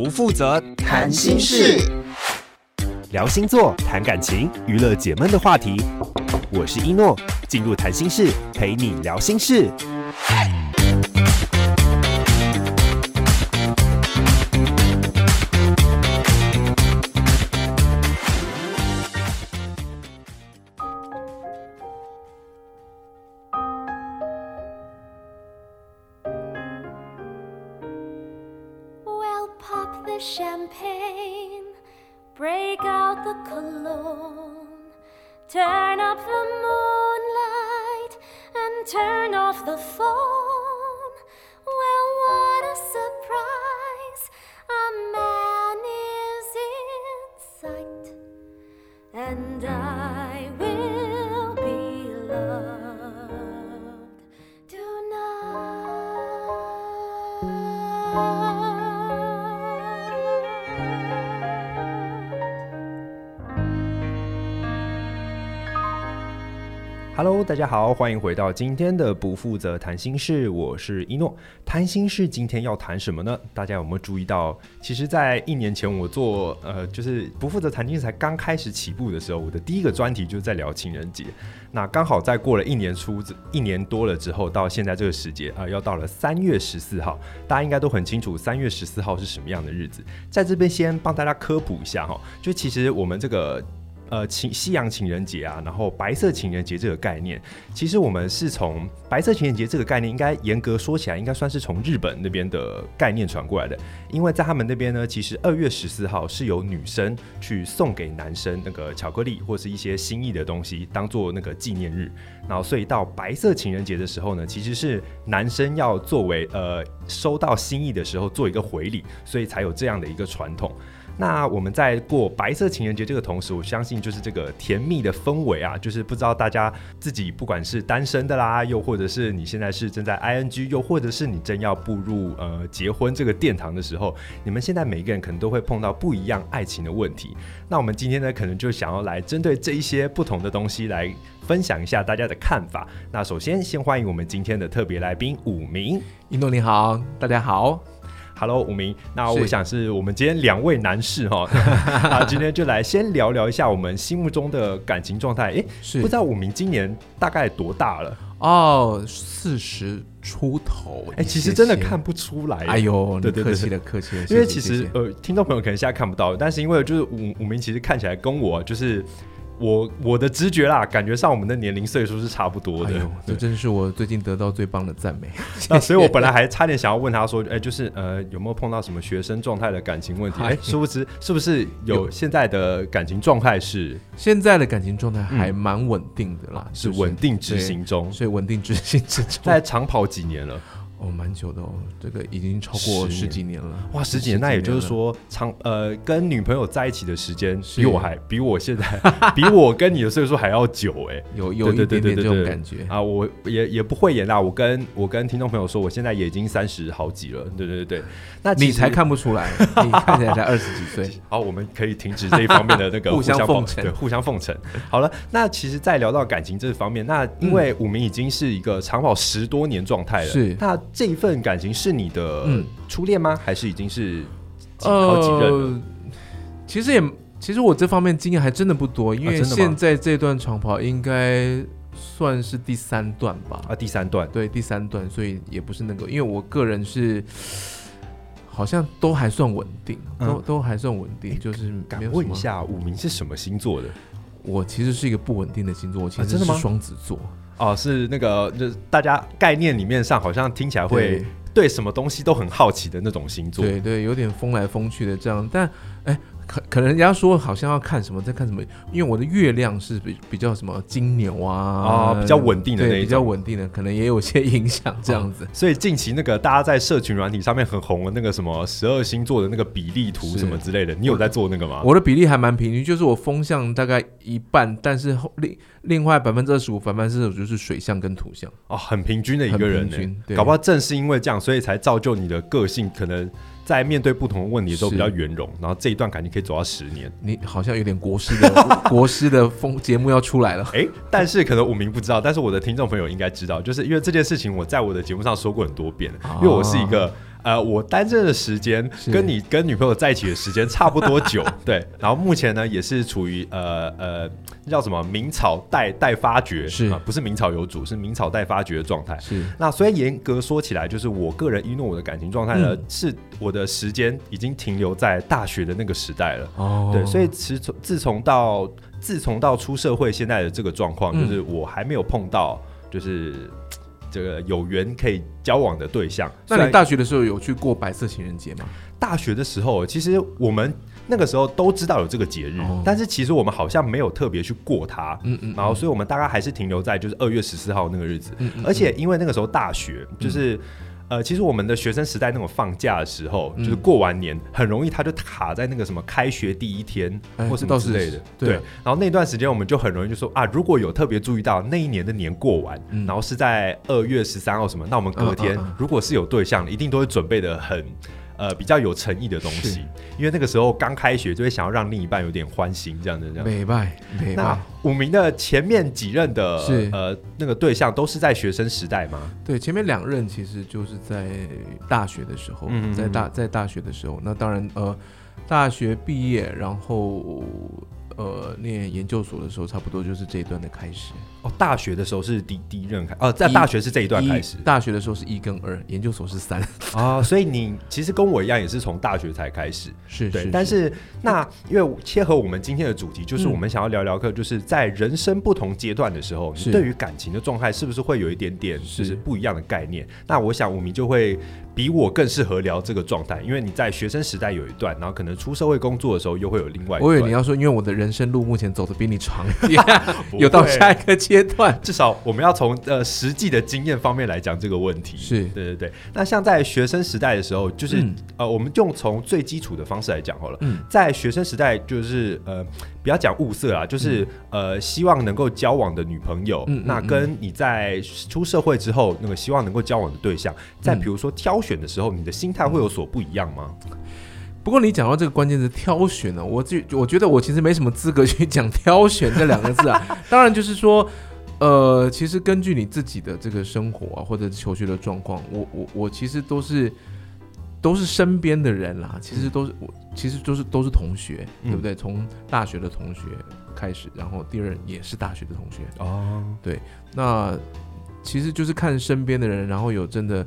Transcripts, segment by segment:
不负责谈心事，聊星座、谈感情、娱乐解闷的话题。我是一诺，进入谈心室陪你聊心事。love. Hello，大家好，欢迎回到今天的不负责谈心事，我是一诺。谈心事今天要谈什么呢？大家有没有注意到？其实，在一年前我做呃，就是不负责谈心事才刚开始起步的时候，我的第一个专题就是在聊情人节。那刚好在过了一年出一年多了之后，到现在这个时节啊、要到了三月十四号，大家应该都很清楚三月十四号是什么样的日子。在这边先帮大家科普一下哈，就其实我们这个。呃，情西洋情人节啊，然后白色情人节这个概念，其实我们是从白色情人节这个概念，应该严格说起来，应该算是从日本那边的概念传过来的。因为在他们那边呢，其实二月十四号是由女生去送给男生那个巧克力或是一些心意的东西，当做那个纪念日。然后，所以到白色情人节的时候呢，其实是男生要作为呃收到心意的时候做一个回礼，所以才有这样的一个传统。那我们在过白色情人节这个同时，我相信就是这个甜蜜的氛围啊，就是不知道大家自己不管是单身的啦，又或者是你现在是正在 ing，又或者是你正要步入呃结婚这个殿堂的时候，你们现在每一个人可能都会碰到不一样爱情的问题。那我们今天呢，可能就想要来针对这一些不同的东西来分享一下大家的看法。那首先先欢迎我们今天的特别来宾五明，一诺你好，大家好。Hello，武明。那我想是我们今天两位男士哈，那今天就来先聊聊一下我们心目中的感情状态。哎、欸，是不知道武明今年大概多大了？哦，四十出头。哎、欸，其实真的看不出来。哎呦，对对对，客气了，客气了。因为其实呃，听众朋友可能现在看不到，但是因为就是武武明其实看起来跟我就是。我我的直觉啦，感觉上我们的年龄岁数是差不多的。这真是我最近得到最棒的赞美。那所以我本来还差点想要问他说，哎，就是 呃，有没有碰到什么学生状态的感情问题？哎，殊不知是不是有现在的感情状态是？现在的感情状态还蛮稳定的啦，嗯、是稳定执行中，所以稳定执行之中。在长跑几年了？哦，蛮久的哦，这个已经超过十几年了。哇，十几年，那也就是说，长呃，跟女朋友在一起的时间比我还比我现在 比我跟你的岁数还要久哎，有有一点点这种感觉啊，我也也不会演啦。我跟我跟听众朋友说，我现在也已经三十好几了。对对对对，那你才看不出来，你看起来才二十几岁。好，我们可以停止这一方面的那个 互相奉承，对，互相奉承。好了，那其实，在聊到感情这方面，那因为武明已经是一个长跑十多年状态了，是那这一份感情。是你的初恋吗？嗯、还是已经是好几任了？呃，其实也，其实我这方面经验还真的不多，因为现在这段长跑应该算是第三段吧。啊，第三段，对，第三段，所以也不是那个，因为我个人是好像都还算稳定，嗯、都都还算稳定。就是敢问一下，五名是什么星座的？我其实是一个不稳定的星座，我其实是双子座。哦，是那个，就是大家概念里面上好像听起来会。对什么东西都很好奇的那种星座，对对，有点疯来疯去的这样，但哎。可可能人家说好像要看什么，在看什么，因为我的月亮是比比较什么金牛啊啊，比较稳定的那种，比较稳定的，可能也有些影响这样子。所以近期那个大家在社群软体上面很红的那个什么十二星座的那个比例图什么之类的，你有在做那个吗？我的比例还蛮平均，就是我风向大概一半，但是另另外百分之二十五、百分之二十五就是水象跟土象哦，很平均的一个人呢。搞不好正是因为这样，所以才造就你的个性可能。在面对不同的问题的时候比较圆融，然后这一段感情可以走到十年。你好像有点国师的国师的风节目要出来了，哎、欸，但是可能武明不知道，但是我的听众朋友应该知道，就是因为这件事情我在我的节目上说过很多遍，因为我是一个呃，我单身的时间跟你跟女朋友在一起的时间差不多久，对。然后目前呢，也是处于呃呃，叫什么明草待待发掘，是啊，不是明草有主，是明草待发掘的状态。是。那所以严格说起来，就是我个人一诺我的感情状态呢，嗯、是我的时间已经停留在大学的那个时代了。哦。对，所以其实从自从到自从到出社会，现在的这个状况，就是我还没有碰到，就是。这个有缘可以交往的对象，那你大学的时候有去过白色情人节吗？大学的时候，其实我们那个时候都知道有这个节日，哦、但是其实我们好像没有特别去过它。嗯嗯，然后所以我们大概还是停留在就是二月十四号那个日子。嗯嗯，而且因为那个时候大学就是。嗯呃，其实我们的学生时代那种放假的时候，嗯、就是过完年，很容易他就卡在那个什么开学第一天，或什么之类的。对，对。然后那段时间我们就很容易就说啊，如果有特别注意到那一年的年过完，嗯、然后是在二月十三号什么，那我们隔天、如果是有对象，一定都会准备的很。呃，比较有诚意的东西，因为那个时候刚开学，就会想要让另一半有点欢心，这样的这样。那五名的前面几任的是呃那个对象都是在学生时代吗？对，前面两任其实就是在大学的时候，嗯嗯嗯在大在大学的时候，那当然呃大学毕业，然后。呃，念研究所的时候，差不多就是这一段的开始。哦，大学的时候是第第一任开，哦，在大学是这一段开始。大学的时候是一跟二，研究所是三。啊、哦，所以你其实跟我一样，也是从大学才开始。是，对。但是那因为切合我们今天的主题，就是我们想要聊聊课，就是在人生不同阶段的时候，你对于感情的状态是不是会有一点点就是不一样的概念？那我想我们就会。比我更适合聊这个状态，因为你在学生时代有一段，然后可能出社会工作的时候又会有另外一段。我以为你要说，因为我的人生路目前走的比你长一点，有到下一个阶段。至少我们要从呃实际的经验方面来讲这个问题。是对对对。那像在学生时代的时候，就是、嗯、呃，我们用从最基础的方式来讲好了。嗯、在学生时代，就是呃。不要讲物色啊，就是、嗯、呃，希望能够交往的女朋友，嗯、那跟你在出社会之后那个希望能够交往的对象，嗯、在比如说挑选的时候，你的心态会有所不一样吗？不过你讲到这个关键词挑选呢、啊，我就我觉得我其实没什么资格去讲挑选这两个字啊。当然就是说，呃，其实根据你自己的这个生活啊，或者求学的状况，我我我其实都是。都是身边的人啦，其实都是我，其实都是都是同学，嗯、对不对？从大学的同学开始，然后第二也是大学的同学。哦。对，那其实就是看身边的人，然后有真的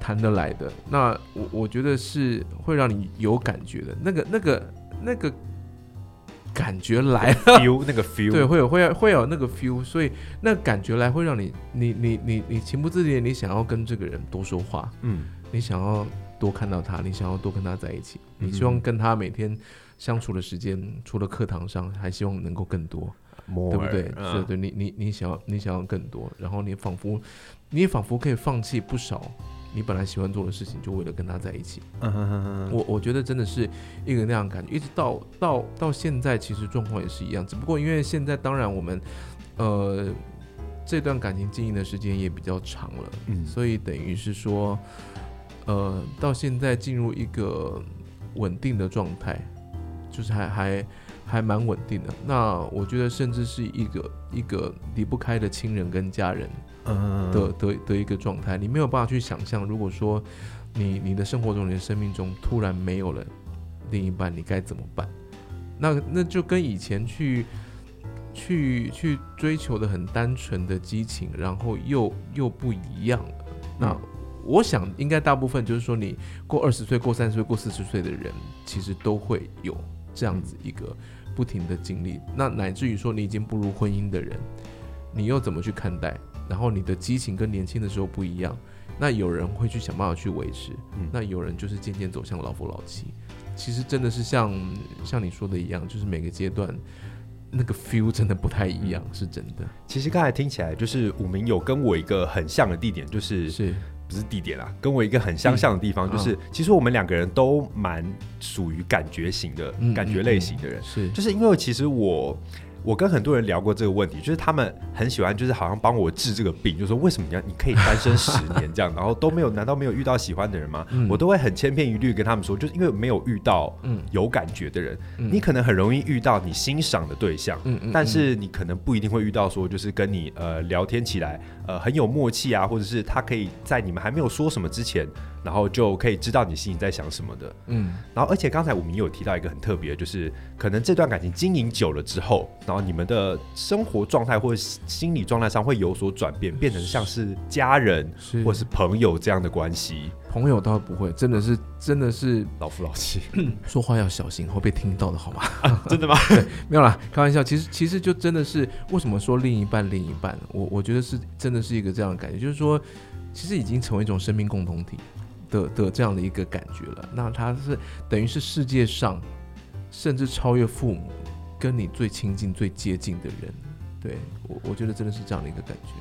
谈得来的，那我我觉得是会让你有感觉的，那个那个那个感觉来了，feel 那个 feel，对，会有会有会有那个 feel，所以那感觉来会让你你你你你情不自禁，你想要跟这个人多说话，嗯，你想要。多看到他，你想要多跟他在一起，你希望跟他每天相处的时间，嗯、除了课堂上，还希望能够更多，More, 对不对？对、uh. 对，你你你想要你想要更多，然后你仿佛你仿佛可以放弃不少你本来喜欢做的事情，就为了跟他在一起。Uh. 我我觉得真的是一个那样感觉，一直到到到现在，其实状况也是一样，只不过因为现在当然我们呃这段感情经营的时间也比较长了，嗯，所以等于是说。呃，到现在进入一个稳定的状态，就是还还还蛮稳定的。那我觉得，甚至是一个一个离不开的亲人跟家人的，嗯，的的的一个状态。你没有办法去想象，如果说你你的生活中、你的生命中突然没有了另一半，你该怎么办？那那就跟以前去去去追求的很单纯的激情，然后又又不一样了。那。嗯我想，应该大部分就是说，你过二十岁、过三十岁、过四十岁的人，其实都会有这样子一个不停的经历。那乃至于说，你已经步入婚姻的人，你又怎么去看待？然后你的激情跟年轻的时候不一样。那有人会去想办法去维持，那有人就是渐渐走向老夫老妻。其实真的是像像你说的一样，就是每个阶段那个 feel 真的不太一样，是真的。其实刚才听起来，就是五名有跟我一个很像的地点，就是是。不是地点啦，跟我一个很相像的地方，嗯、就是、哦、其实我们两个人都蛮属于感觉型的、嗯、感觉类型的人，是，就是因为其实我。我跟很多人聊过这个问题，就是他们很喜欢，就是好像帮我治这个病，就是说为什么你要你可以单身十年这样，然后都没有，难道没有遇到喜欢的人吗？嗯、我都会很千篇一律跟他们说，就是因为没有遇到有感觉的人，嗯、你可能很容易遇到你欣赏的对象，嗯、但是你可能不一定会遇到说就是跟你呃聊天起来呃很有默契啊，或者是他可以在你们还没有说什么之前然后就可以知道你心里在想什么的。嗯，然后而且刚才我们也有提到一个很特别的，就是可能这段感情经营久了之后，然后你们的生活状态或者心理状态上会有所转变，变成像是家人或是朋友这样的关系。朋友倒不会，真的是真的是老夫老妻，说话要小心，会被听到的好吗？啊、真的吗？对，没有啦，开玩笑。其实其实就真的是为什么说另一半另一半，我我觉得是真的是一个这样的感觉，就是说其实已经成为一种生命共同体的的这样的一个感觉了。那他是等于是世界上甚至超越父母，跟你最亲近最接近的人。对我我觉得真的是这样的一个感觉。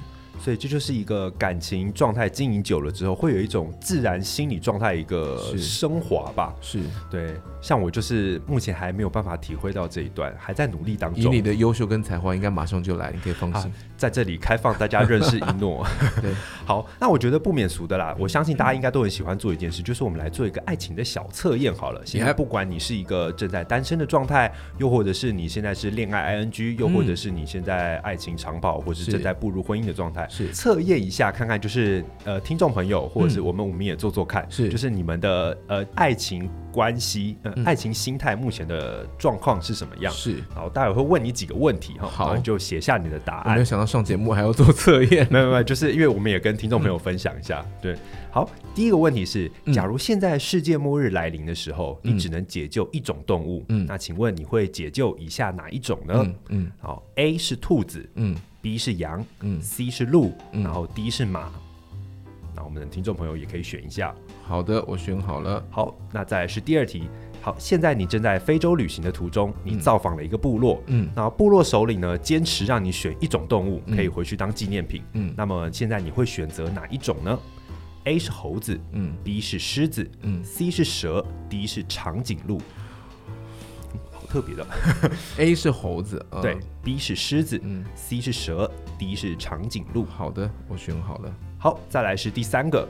所以这就是一个感情状态经营久了之后，会有一种自然心理状态一个升华吧。是，对。像我就是目前还没有办法体会到这一段，还在努力当中。以你的优秀跟才华，应该马上就来，你可以放心。啊，在这里开放大家认识 一诺。对，好，那我觉得不免俗的啦。我相信大家应该都很喜欢做一件事，就是我们来做一个爱情的小测验。好了，现在不管你是一个正在单身的状态，又或者是你现在是恋爱 ing，又或者是你现在爱情长跑，或是正在步入婚姻的状态，是。测验一下，看看就是呃，听众朋友或者是我们，我们也做做看，是。就是你们的呃爱情。关系，嗯，爱情心态目前的状况是什么样？是，然后待会会问你几个问题哈，好，你就写下你的答案。我没有想到上节目还要做测验，没有没有，就是因为我们也跟听众朋友分享一下。嗯、对，好，第一个问题是，假如现在世界末日来临的时候，嗯、你只能解救一种动物，嗯，那请问你会解救以下哪一种呢？嗯，嗯。好，A 是兔子，嗯，B 是羊，嗯，C 是鹿，嗯、然后 D 是马。那我们的听众朋友也可以选一下。好的，我选好了。好，那再来是第二题。好，现在你正在非洲旅行的途中，你造访了一个部落。嗯，那部落首领呢，坚持让你选一种动物，可以回去当纪念品。嗯，那么现在你会选择哪一种呢？A 是猴子，嗯，B 是狮子，嗯，C 是蛇，D 是长颈鹿。好特别的。A 是猴子，呃、对，B 是狮子，嗯，C 是蛇，D 是长颈鹿。好的，我选好了。好，再来是第三个。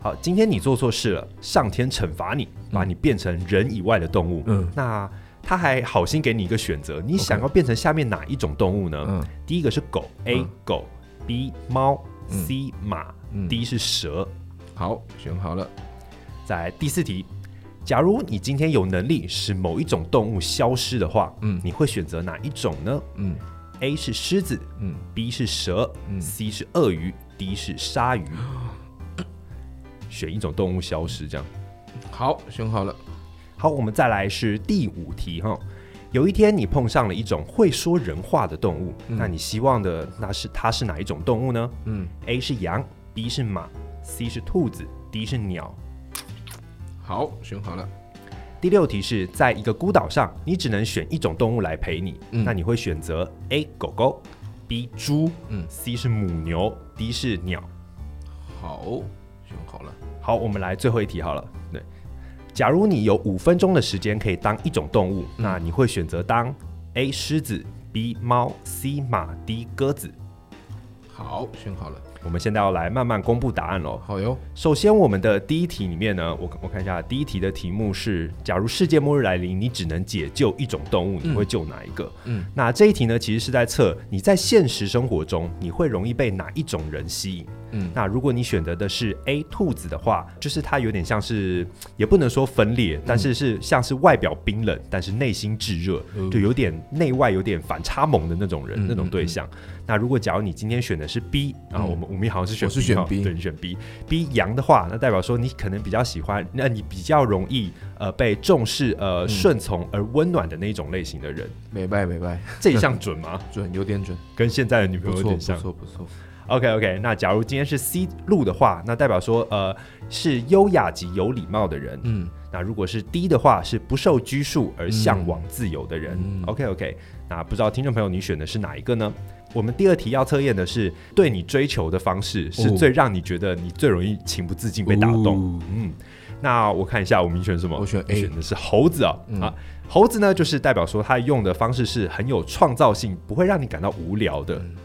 好，今天你做错事了，上天惩罚你，把你变成人以外的动物。嗯，那他还好心给你一个选择，你想要变成下面哪一种动物呢？嗯，第一个是狗，A 狗，B 猫，C 马，D 是蛇。好，选好了。再来第四题，假如你今天有能力使某一种动物消失的话，嗯，你会选择哪一种呢？嗯，A 是狮子，嗯，B 是蛇，嗯，C 是鳄鱼。，D 是鲨鱼，选一种动物消失，这样。好，选好了。好，我们再来是第五题哈。有一天你碰上了一种会说人话的动物，嗯、那你希望的那是它是哪一种动物呢？嗯，A 是羊，B 是马，C 是兔子，D 是鸟。好，选好了。第六题是在一个孤岛上，你只能选一种动物来陪你，嗯、那你会选择 A 狗狗。B 猪，嗯，C 是母牛，D 是鸟。好，选好了。好，我们来最后一题好了。对，假如你有五分钟的时间可以当一种动物，嗯、那你会选择当 A 狮子，B 猫，C 马，D 鸽子。好，选好了。我们现在要来慢慢公布答案喽。好哟。首先，我们的第一题里面呢，我我看一下，第一题的题目是：假如世界末日来临，你只能解救一种动物，你会救哪一个？嗯，那这一题呢，其实是在测你在现实生活中，你会容易被哪一种人吸引？嗯，那如果你选择的是 A 兔子的话，就是它有点像是，也不能说分裂，嗯、但是是像是外表冰冷，但是内心炙热，嗯、就有点内外有点反差萌的那种人，嗯、那种对象。那如果假如你今天选的是 B，然后我们我们好像是选 B，是选 B，对，你选 B，B 羊的话，那代表说你可能比较喜欢，那你比较容易呃被重视，呃顺从而温暖的那种类型的人。明白明白，这一项准吗？准，有点准，跟现在的女朋友有点像，不错不错。OK OK，那假如今天是 C 路的话，那代表说呃是优雅及有礼貌的人。嗯，那如果是 D 的话，是不受拘束而向往自由的人。嗯、OK OK，那不知道听众朋友你选的是哪一个呢？我们第二题要测验的是对你追求的方式是最让你觉得你最容易情不自禁被打动。哦、嗯，那我看一下我们选什么？我选 A，选的是猴子啊、哦嗯、啊，猴子呢就是代表说他用的方式是很有创造性，不会让你感到无聊的。嗯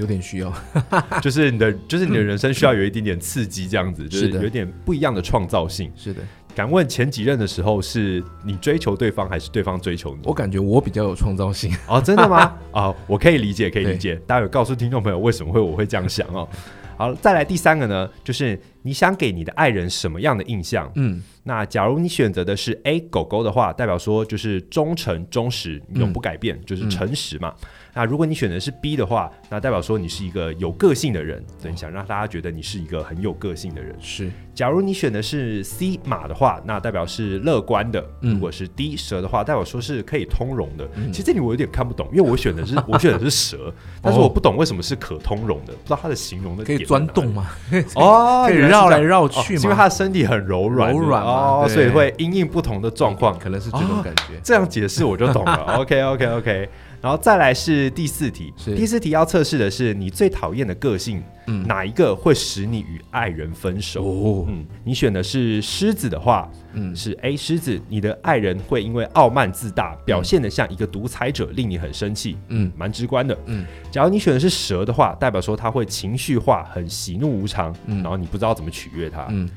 有点需要，就是你的，就是你的人生需要有一点点刺激，这样子，就是有点不一样的创造性。是的，敢问前几任的时候，是你追求对方，还是对方追求你？我感觉我比较有创造性哦，真的吗？哦，我可以理解，可以理解。待会告诉听众朋友为什么会我会这样想哦。好，再来第三个呢，就是你想给你的爱人什么样的印象？嗯，那假如你选择的是 A 狗狗的话，代表说就是忠诚、忠实、永不改变，嗯、就是诚实嘛。嗯那如果你选的是 B 的话，那代表说你是一个有个性的人，对，想让大家觉得你是一个很有个性的人。是，假如你选的是 C 马的话，那代表是乐观的；如果是 D 蛇的话，代表说是可以通融的。其实这里我有点看不懂，因为我选的是 我选的是蛇，但是我不懂为什么是可通融的，不知道它的形容的可以钻洞吗？哦，可以绕来绕去，因为它的身体很柔软，柔软哦，所以会因应不同的状况，可能是这种感觉。这样解释我就懂了。OK，OK，OK。然后再来是第四题，第四题要测试的是你最讨厌的个性，嗯，哪一个会使你与爱人分手？哦，嗯，你选的是狮子的话，嗯，是 A 狮子，你的爱人会因为傲慢自大，表现的像一个独裁者，令你很生气，嗯，蛮直观的，嗯。假如你选的是蛇的话，代表说他会情绪化，很喜怒无常，嗯，然后你不知道怎么取悦他，嗯。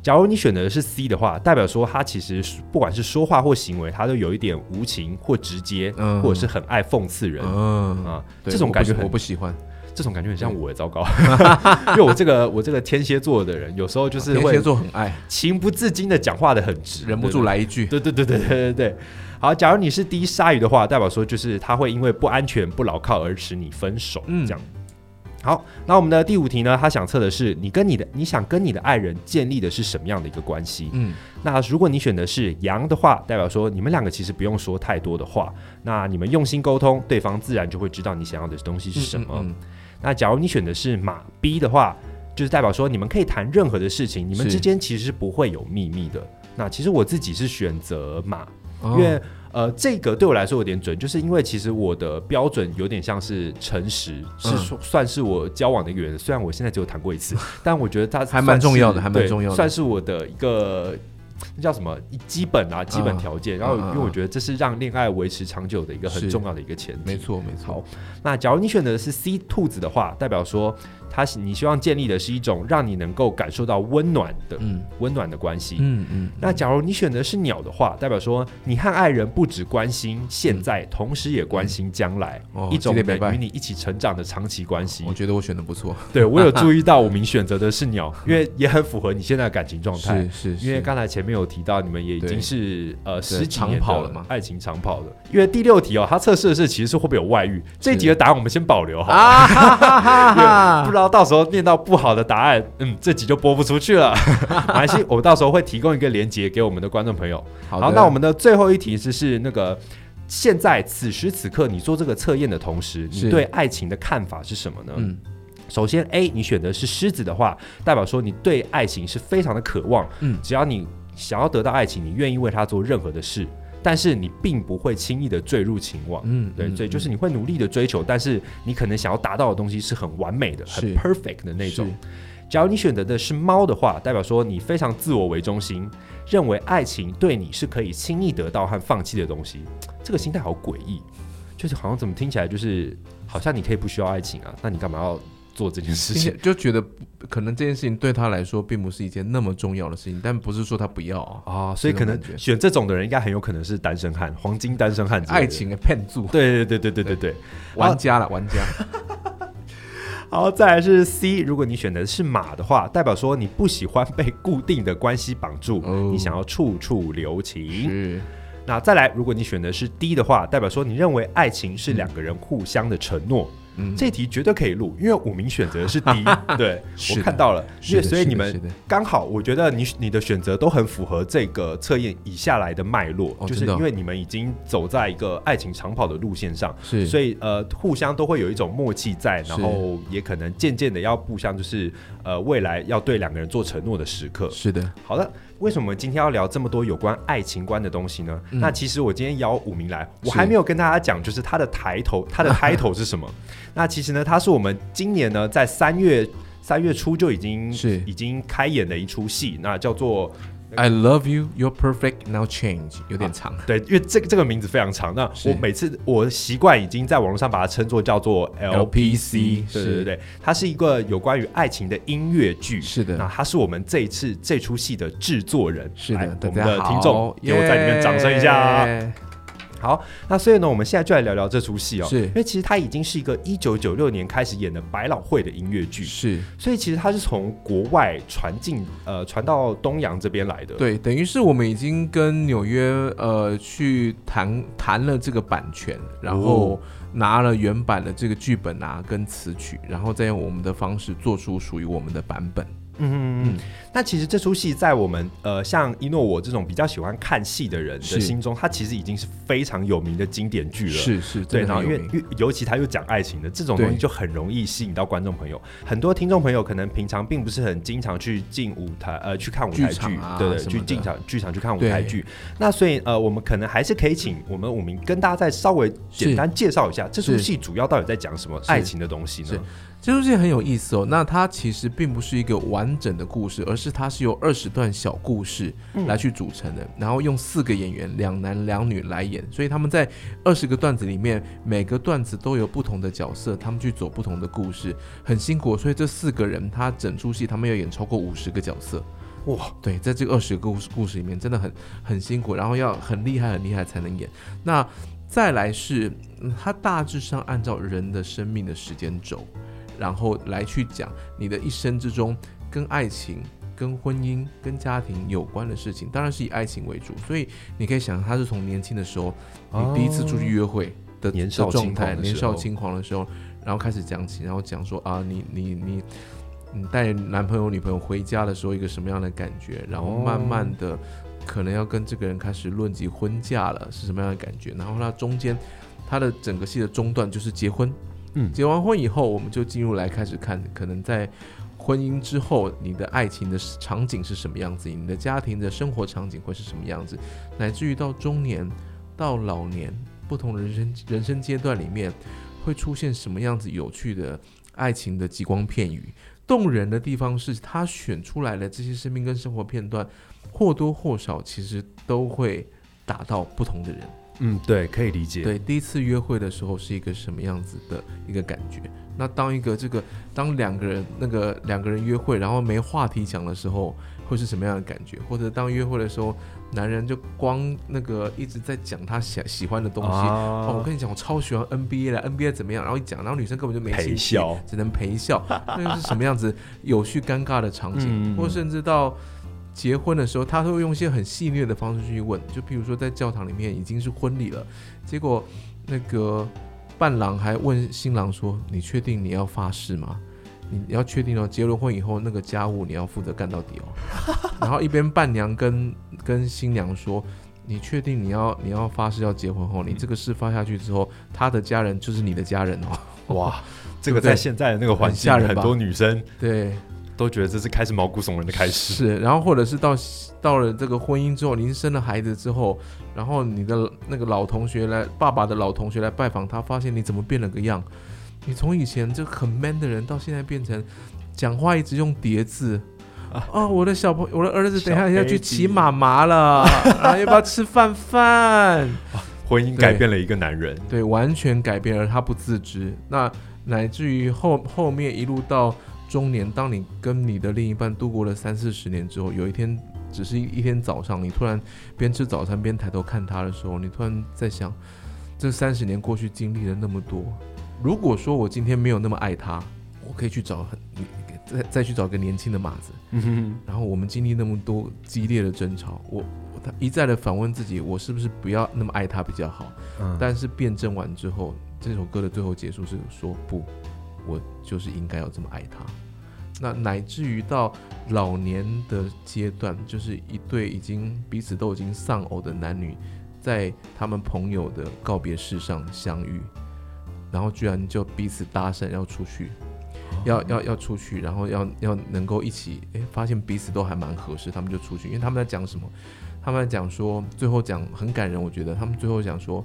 假如你选择的是 C 的话，代表说他其实不管是说话或行为，他都有一点无情或直接，嗯、或者是很爱讽刺人，嗯。啊，这种感觉我不喜欢，这种感觉很像我，糟糕，因为我这个我这个天蝎座的人，有时候就是会天蝎座很爱。情不自禁的讲话的很直，忍不住来一句，对？对对对对对对。好，假如你是第一鲨鱼的话，代表说就是他会因为不安全、不牢靠而使你分手，嗯，这样。好，那我们的第五题呢？他想测的是你跟你的，你想跟你的爱人建立的是什么样的一个关系？嗯，那如果你选的是羊的话，代表说你们两个其实不用说太多的话，那你们用心沟通，对方自然就会知道你想要的东西是什么。嗯嗯嗯，那假如你选的是马 B 的话，就是代表说你们可以谈任何的事情，你们之间其实是不会有秘密的。那其实我自己是选择马，因为。哦呃，这个对我来说有点准，就是因为其实我的标准有点像是诚实，是说算是我交往的一个人。虽然我现在只有谈过一次，但我觉得他还蛮重要的，还蛮重要的，算是我的一个那叫什么基本啊，基本条件。然后，因为我觉得这是让恋爱维持长久的一个很重要的一个前提。没错，没错。好，那假如你选择的是 C 兔子的话，代表说。他你希望建立的是一种让你能够感受到温暖的，嗯，温暖的关系，嗯嗯。那假如你选择是鸟的话，代表说你和爱人不只关心现在，同时也关心将来，一种与你一起成长的长期关系。我觉得我选的不错，对我有注意到我们 选择的是鸟，因为也很符合你现在的感情状态。是是，因为刚才前面有提到你们也已经是呃十几年跑了嘛，爱情长跑了。因为第六题哦，他测试的是其实是会不会有外遇，这一题的答案我们先保留好啊，不知道。到时候念到不好的答案，嗯，这集就播不出去了。没关系，我到时候会提供一个连接给我们的观众朋友。好，好，那我们的最后一题是是那个，现在此时此刻你做这个测验的同时，你对爱情的看法是什么呢？嗯，首先 A，你选的是狮子的话，代表说你对爱情是非常的渴望。嗯，只要你想要得到爱情，你愿意为他做任何的事。但是你并不会轻易的坠入情网，嗯，对，所以就是你会努力的追求，但是你可能想要达到的东西是很完美的，很 perfect 的那种。假如你选择的是猫的话，代表说你非常自我为中心，认为爱情对你是可以轻易得到和放弃的东西。这个心态好诡异，就是好像怎么听起来就是好像你可以不需要爱情啊，那你干嘛要？做这件事情。就觉得可能这件事情对他来说并不是一件那么重要的事情，但不是说他不要啊，哦、所以可能选这种的人应该很有可能是单身汉，黄金单身汉，爱情的骗住，对对对对对对对，玩家了玩家。好，再来是 C，如果你选的是马的话，代表说你不喜欢被固定的关系绑住，哦、你想要处处留情。那再来，如果你选的是 D 的话，代表说你认为爱情是两个人互相的承诺。嗯这题绝对可以录，因为五名选择是第一 对，我看到了，因为所以你们刚好，我觉得你你的选择都很符合这个测验以下来的脉络，就是因为你们已经走在一个爱情长跑的路线上，是，所以呃，互相都会有一种默契在，然后也可能渐渐的要互相就是呃，未来要对两个人做承诺的时刻。是的，好的。为什么今天要聊这么多有关爱情观的东西呢？嗯、那其实我今天邀武明来，我还没有跟大家讲，就是他的抬头，他的 title 是什么？那其实呢，他是我们今年呢在三月三月初就已经是已经开演的一出戏，那叫做。I love you, you're perfect. Now change，有点长。对，因为这个这个名字非常长。那我每次我习惯已经在网络上把它称作叫做 LPC。对对对，它是一个有关于爱情的音乐剧。是的。那他是我们这一次这出戏的制作人。是的。我们的听众，给我在里面掌声一下。好，那所以呢，我们现在就来聊聊这出戏哦，是，因为其实它已经是一个一九九六年开始演的百老汇的音乐剧，是，所以其实它是从国外传进呃传到东洋这边来的，对，等于是我们已经跟纽约呃去谈谈了这个版权，然后拿了原版的这个剧本啊跟词曲，然后再用我们的方式做出属于我们的版本。嗯嗯嗯，那其实这出戏在我们呃像一诺我这种比较喜欢看戏的人的心中，它其实已经是非常有名的经典剧了。是是，对，然后因为尤其他又讲爱情的这种东西，就很容易吸引到观众朋友。很多听众朋友可能平常并不是很经常去进舞台呃去看舞台剧，对对，去进场剧场去看舞台剧。那所以呃我们可能还是可以请我们五名跟大家再稍微简单介绍一下这出戏主要到底在讲什么爱情的东西呢？这出戏很有意思哦，那它其实并不是一个完整的故事，而是它是由二十段小故事来去组成的，嗯、然后用四个演员两男两女来演，所以他们在二十个段子里面，每个段子都有不同的角色，他们去走不同的故事，很辛苦，所以这四个人他整出戏他们要演超过五十个角色，哇，对，在这个二十个故事故事里面真的很很辛苦，然后要很厉害很厉害才能演。那再来是，它大致上按照人的生命的时间轴。然后来去讲你的一生之中跟爱情、跟婚姻、跟家庭有关的事情，当然是以爱情为主。所以你可以想，他是从年轻的时候，你第一次出去约会的年少状态，年少轻狂的时候，然后开始讲起，然后讲说啊，你你你你带男朋友女朋友回家的时候，一个什么样的感觉？然后慢慢的，可能要跟这个人开始论及婚嫁了，是什么样的感觉？然后他中间，他的整个戏的中段就是结婚。结完婚以后，我们就进入来开始看，可能在婚姻之后，你的爱情的场景是什么样子，你的家庭的生活场景会是什么样子，乃至于到中年、到老年，不同的人生人生阶段里面，会出现什么样子有趣的爱情的极光片语。动人的地方是他选出来的这些生命跟生活片段，或多或少其实都会打到不同的人。嗯，对，可以理解。对，第一次约会的时候是一个什么样子的一个感觉？那当一个这个，当两个人那个两个人约会，然后没话题讲的时候，会是什么样的感觉？或者当约会的时候，男人就光那个一直在讲他喜喜欢的东西。啊、哦，我跟你讲，我超喜欢 NBA 的，NBA 怎么样？然后一讲，然后女生根本就没兴趣，陪笑，只能陪笑。那又是什么样子有趣尴尬的场景？嗯、或甚至到。结婚的时候，他会用一些很戏谑的方式去问，就比如说在教堂里面已经是婚礼了，结果那个伴郎还问新郎说：“你确定你要发誓吗？你要确定哦，结了婚以后那个家务你要负责干到底哦。” 然后一边伴娘跟跟新娘说：“你确定你要你要发誓要结婚后，你这个誓发下去之后，他的家人就是你的家人哦。”哇，这个在现在的那个环境，很多女生对。都觉得这是开始毛骨悚然的开始。是，然后或者是到到了这个婚姻之后，您生了孩子之后，然后你的那个老同学来，爸爸的老同学来拜访他，发现你怎么变了个样？你从以前就很 man 的人，到现在变成讲话一直用叠字啊！哦，我的小朋友，我的儿子，等一下要去骑妈妈了，然后要不要吃饭饭？婚姻改变了一个男人，对，对，完全改变了，他不自知。那乃至于后后面一路到。中年，当你跟你的另一半度过了三四十年之后，有一天，只是一一天早上，你突然边吃早餐边抬头看他的时候，你突然在想，这三十年过去经历了那么多，如果说我今天没有那么爱他，我可以去找很再再去找个年轻的马子，然后我们经历那么多激烈的争吵，我他一再的反问自己，我是不是不要那么爱他比较好？但是辩证完之后，这首歌的最后结束是说不。我就是应该要这么爱他，那乃至于到老年的阶段，就是一对已经彼此都已经丧偶的男女，在他们朋友的告别式上相遇，然后居然就彼此搭讪要出去，要要要出去，然后要要能够一起，诶，发现彼此都还蛮合适，他们就出去，因为他们在讲什么？他们在讲说，最后讲很感人，我觉得他们最后讲说。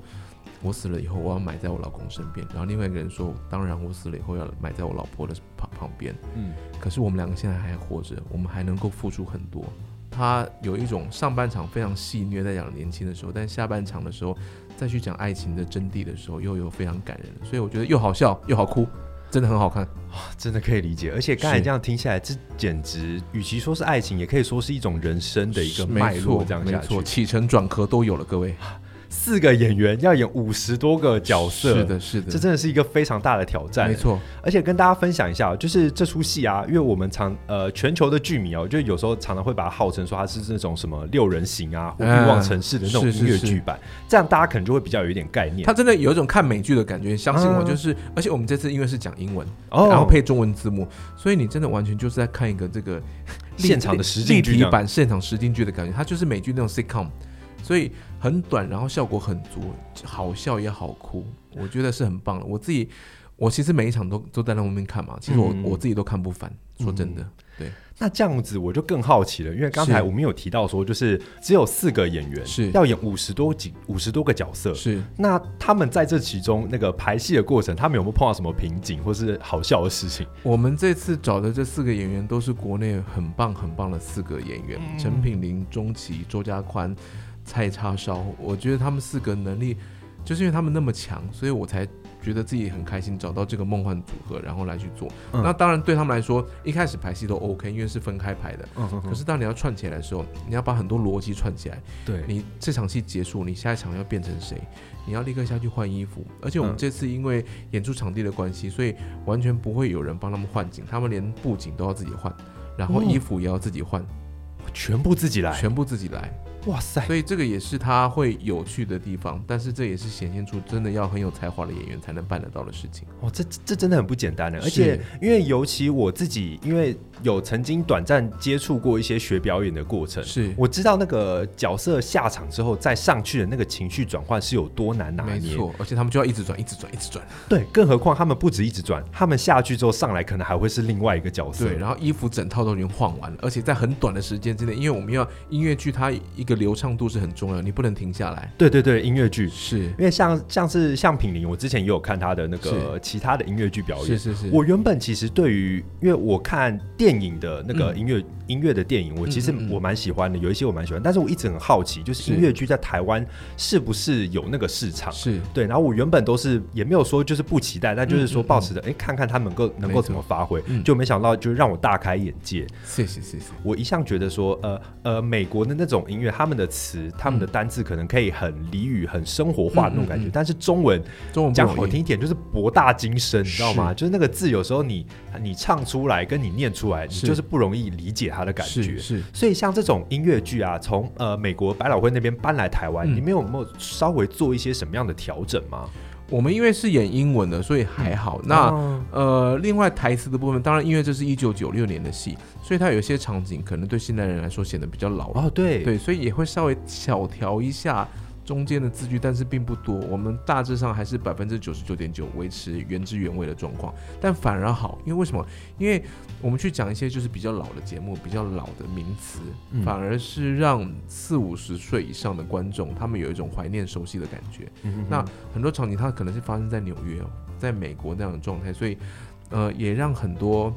我死了以后，我要埋在我老公身边。然后另外一个人说：“当然，我死了以后要埋在我老婆的旁旁边。”嗯，可是我们两个现在还活着，我们还能够付出很多。他有一种上半场非常戏谑，在讲年轻的时候，但下半场的时候再去讲爱情的真谛的时候，又有非常感人。所以我觉得又好笑又好哭，真的很好看啊！真的可以理解。而且刚才这样听下来，这简直与其说是爱情，也可以说是一种人生的一个脉络。这样下去，没错，起承转合都有了，各位。四个演员要演五十多个角色，是的，是的，这真的是一个非常大的挑战，没错。而且跟大家分享一下，就是这出戏啊，因为我们常呃全球的剧迷哦，就有时候常常会把它号称说它是那种什么六人行啊或欲望城市的那种音乐剧版，这样大家可能就会比较有一点概念。它真的有一种看美剧的感觉，相信我，就是、嗯、而且我们这次因为是讲英文，哦、然后配中文字幕，所以你真的完全就是在看一个这个现场的实立体版现场实境剧的感觉，它就是美剧那种 sitcom，所以很短，然后效果很足，好笑也好哭，我觉得是很棒的。我自己。我其实每一场都都在那外面看嘛，其实我、嗯、我自己都看不烦，说真的。嗯、对，那这样子我就更好奇了，因为刚才我们有提到说，就是只有四个演员是要演五十多几五十多个角色，是那他们在这其中那个排戏的过程，他们有没有碰到什么瓶颈或是好笑的事情？我们这次找的这四个演员都是国内很棒很棒的四个演员，嗯、陈品霖、钟琪、周家宽、蔡叉烧，我觉得他们四个能力，就是因为他们那么强，所以我才。觉得自己很开心，找到这个梦幻组合，然后来去做。嗯、那当然对他们来说，一开始排戏都 OK，因为是分开排的。嗯、哼哼，可是当你要串起来的时候，你要把很多逻辑串起来。对，你这场戏结束，你下一场要变成谁？你要立刻下去换衣服。而且我们这次因为演出场地的关系，所以完全不会有人帮他们换景，他们连布景都要自己换，然后衣服也要自己换，全部自己来，全部自己来。哇塞！所以这个也是他会有趣的地方，但是这也是显现出真的要很有才华的演员才能办得到的事情。哦，这这真的很不简单的，而且因为尤其我自己，因为有曾经短暂接触过一些学表演的过程，是我知道那个角色下场之后再上去的那个情绪转换是有多难拿捏。没错，而且他们就要一直转，一直转，一直转。对，更何况他们不止一直转，他们下去之后上来可能还会是另外一个角色。对，然后衣服整套都已经换完了，而且在很短的时间之内，因为我们要音乐剧，它一个流畅度是很。重要，你不能停下来。对对对，音乐剧是因为像像是像品林，我之前也有看他的那个其他的音乐剧表演。是是是。我原本其实对于，因为我看电影的那个音乐、嗯、音乐的电影，我其实我蛮喜欢的，有一些我蛮喜欢，但是我一直很好奇，就是音乐剧在台湾是不是有那个市场？是对。然后我原本都是也没有说就是不期待，但就是说抱持着哎看看他们能够能够怎么发挥，嗯、就没想到就让我大开眼界。谢谢谢谢。我一向觉得说呃呃美国的那种音乐，他们的词。他们的单字可能可以很俚语、很生活化那种感觉，但是中文，中文讲好听一点就是博大精深，你知道吗？就是那个字有时候你你唱出来跟你念出来，你就是不容易理解它的感觉。是，是，所以像这种音乐剧啊，从呃美国百老汇那边搬来台湾，嗯、你们有没有稍微做一些什么样的调整吗？我们因为是演英文的，所以还好。嗯、那、哦、呃，另外台词的部分，当然因为这是一九九六年的戏，所以它有一些场景可能对现代人来说显得比较老哦。对对，所以也会稍微小调一下。中间的字句，但是并不多。我们大致上还是百分之九十九点九维持原汁原味的状况，但反而好，因为为什么？因为我们去讲一些就是比较老的节目，比较老的名词，嗯、反而是让四五十岁以上的观众他们有一种怀念、熟悉的感觉。嗯、哼哼那很多场景它可能是发生在纽约哦，在美国那样的状态，所以呃，也让很多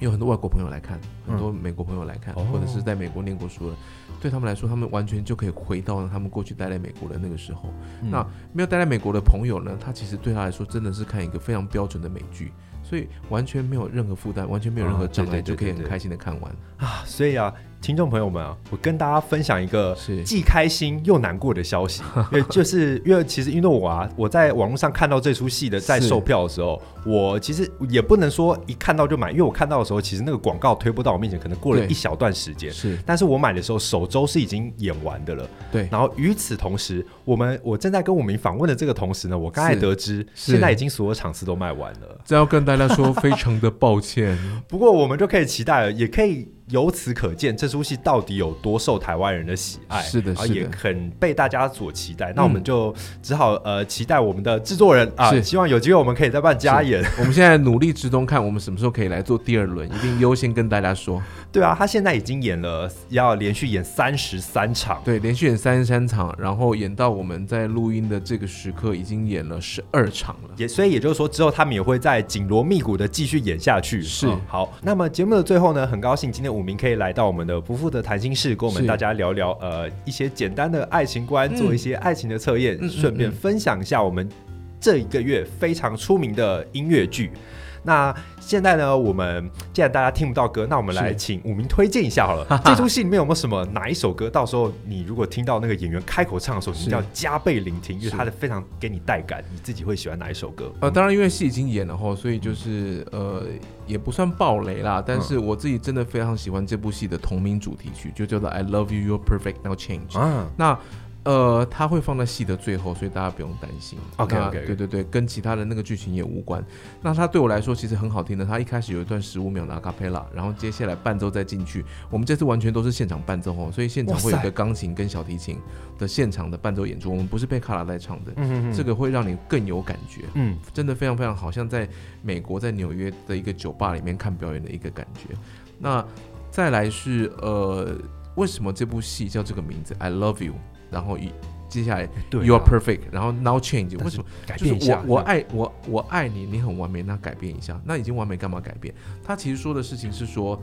有很多外国朋友来看，很多美国朋友来看，嗯、或者是在美国念过书的。对他们来说，他们完全就可以回到他们过去待在美国的那个时候。嗯、那没有待在美国的朋友呢？他其实对他来说真的是看一个非常标准的美剧，所以完全没有任何负担，完全没有任何障碍，就可以很开心的看完。啊！所以啊。听众朋友们啊，我跟大家分享一个既开心又难过的消息，因为就是因为其实因为我啊，我在网络上看到这出戏的在售票的时候，我其实也不能说一看到就买，因为我看到的时候，其实那个广告推播到我面前，可能过了一小段时间，是，但是我买的时候首周是已经演完的了，对。然后与此同时，我们我正在跟我们访问的这个同时呢，我刚才得知现在已经所有场次都卖完了，这要跟大家说非常的抱歉。不过我们就可以期待了，也可以。由此可见，这出戏到底有多受台湾人的喜爱，是的，是的，也很被大家所期待。那我们就只好呃期待我们的制作人啊，希望有机会我们可以再办加演。我们现在努力之中，看我们什么时候可以来做第二轮，一定优先跟大家说。对啊，他现在已经演了，要连续演三十三场，对，连续演三十三场，然后演到我们在录音的这个时刻，已经演了十二场了。也所以也就是说，之后他们也会再紧锣密鼓的继续演下去。是、嗯、好，那么节目的最后呢，很高兴今天五名可以来到我们的不负责谈心室，跟我们大家聊聊呃一些简单的爱情观，嗯、做一些爱情的测验，顺、嗯、便分享一下我们这一个月非常出名的音乐剧。那现在呢，我们既然大家听不到歌，那我们来请五名推荐一下好了。这出戏里面有没有什么哪一首歌？到时候你如果听到那个演员开口唱的时候，你就要加倍聆听，因为他的非常给你带感。你自己会喜欢哪一首歌？呃，当然，因为戏已经演了哈，所以就是呃，也不算暴雷啦。但是我自己真的非常喜欢这部戏的同名主题曲，就叫做《I Love You, You're Perfect, Now Change》。啊，那。呃，他会放在戏的最后，所以大家不用担心。OK OK，对对对，跟其他的那个剧情也无关。那它对我来说其实很好听的。它一开始有一段十五秒的阿卡贝拉，然后接下来伴奏再进去。我们这次完全都是现场伴奏哦，所以现场会有一个钢琴跟小提琴的现场的伴奏演出。我们不是被卡拉在唱的，嗯嗯，这个会让你更有感觉。嗯，真的非常非常好像在美国在纽约的一个酒吧里面看表演的一个感觉。那再来是呃，为什么这部戏叫这个名字？I love you。然后一接下来，You are perfect。然后 Now change，为什么改变一下？我我爱我我爱你，你很完美，那改变一下，那已经完美干嘛改变？他其实说的事情是说，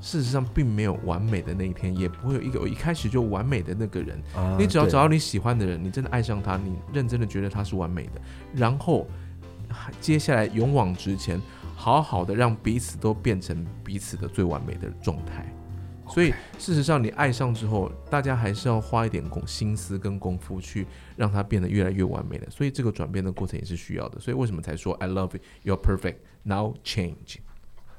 事实上并没有完美的那一天，也不会有一个一开始就完美的那个人。啊、你只要找到你喜欢的人，你真的爱上他，你认真的觉得他是完美的，然后接下来勇往直前，好好的让彼此都变成彼此的最完美的状态。所以，事实上，你爱上之后，大家还是要花一点功心思跟功夫去让它变得越来越完美的。所以，这个转变的过程也是需要的。所以，为什么才说 I love you, you're perfect, now change。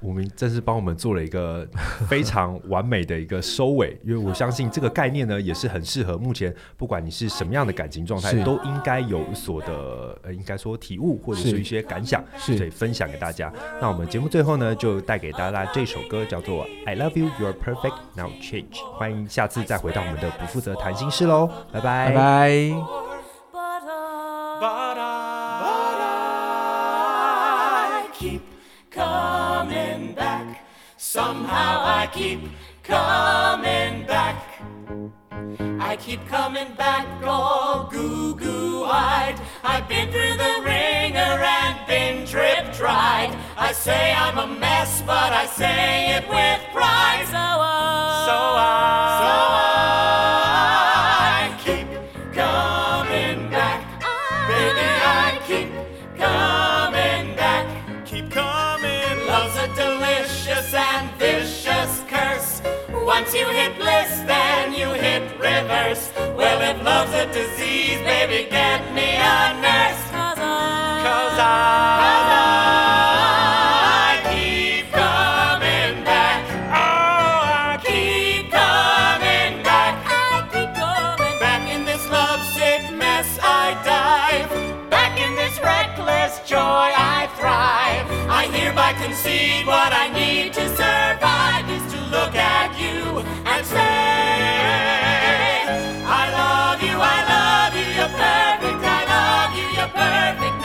我们真是帮我们做了一个 非常完美的一个收尾，因为我相信这个概念呢，也是很适合目前不管你是什么样的感情状态，都应该有所的呃，应该说体悟或者是一些感想，是可以分享给大家。那我们节目最后呢，就带给大家这首歌，叫做《I Love You, You're Perfect, Now Change》。欢迎下次再回到我们的不负责谈心事喽，拜拜拜 keep coming back. I keep coming back all goo goo eyed. I've been through the ringer and been trip tried. I say I'm a mess, but I say it with pride. So I, so I, so I you hit bliss, then you hit reverse. Well, if love's a disease, baby, get me a nurse. Cause I, cause I, cause I, I keep coming back. Oh, I keep coming back. I keep coming back in this lovesick mess. I dive back in this reckless joy. I thrive. I hereby concede what I need to serve. perfect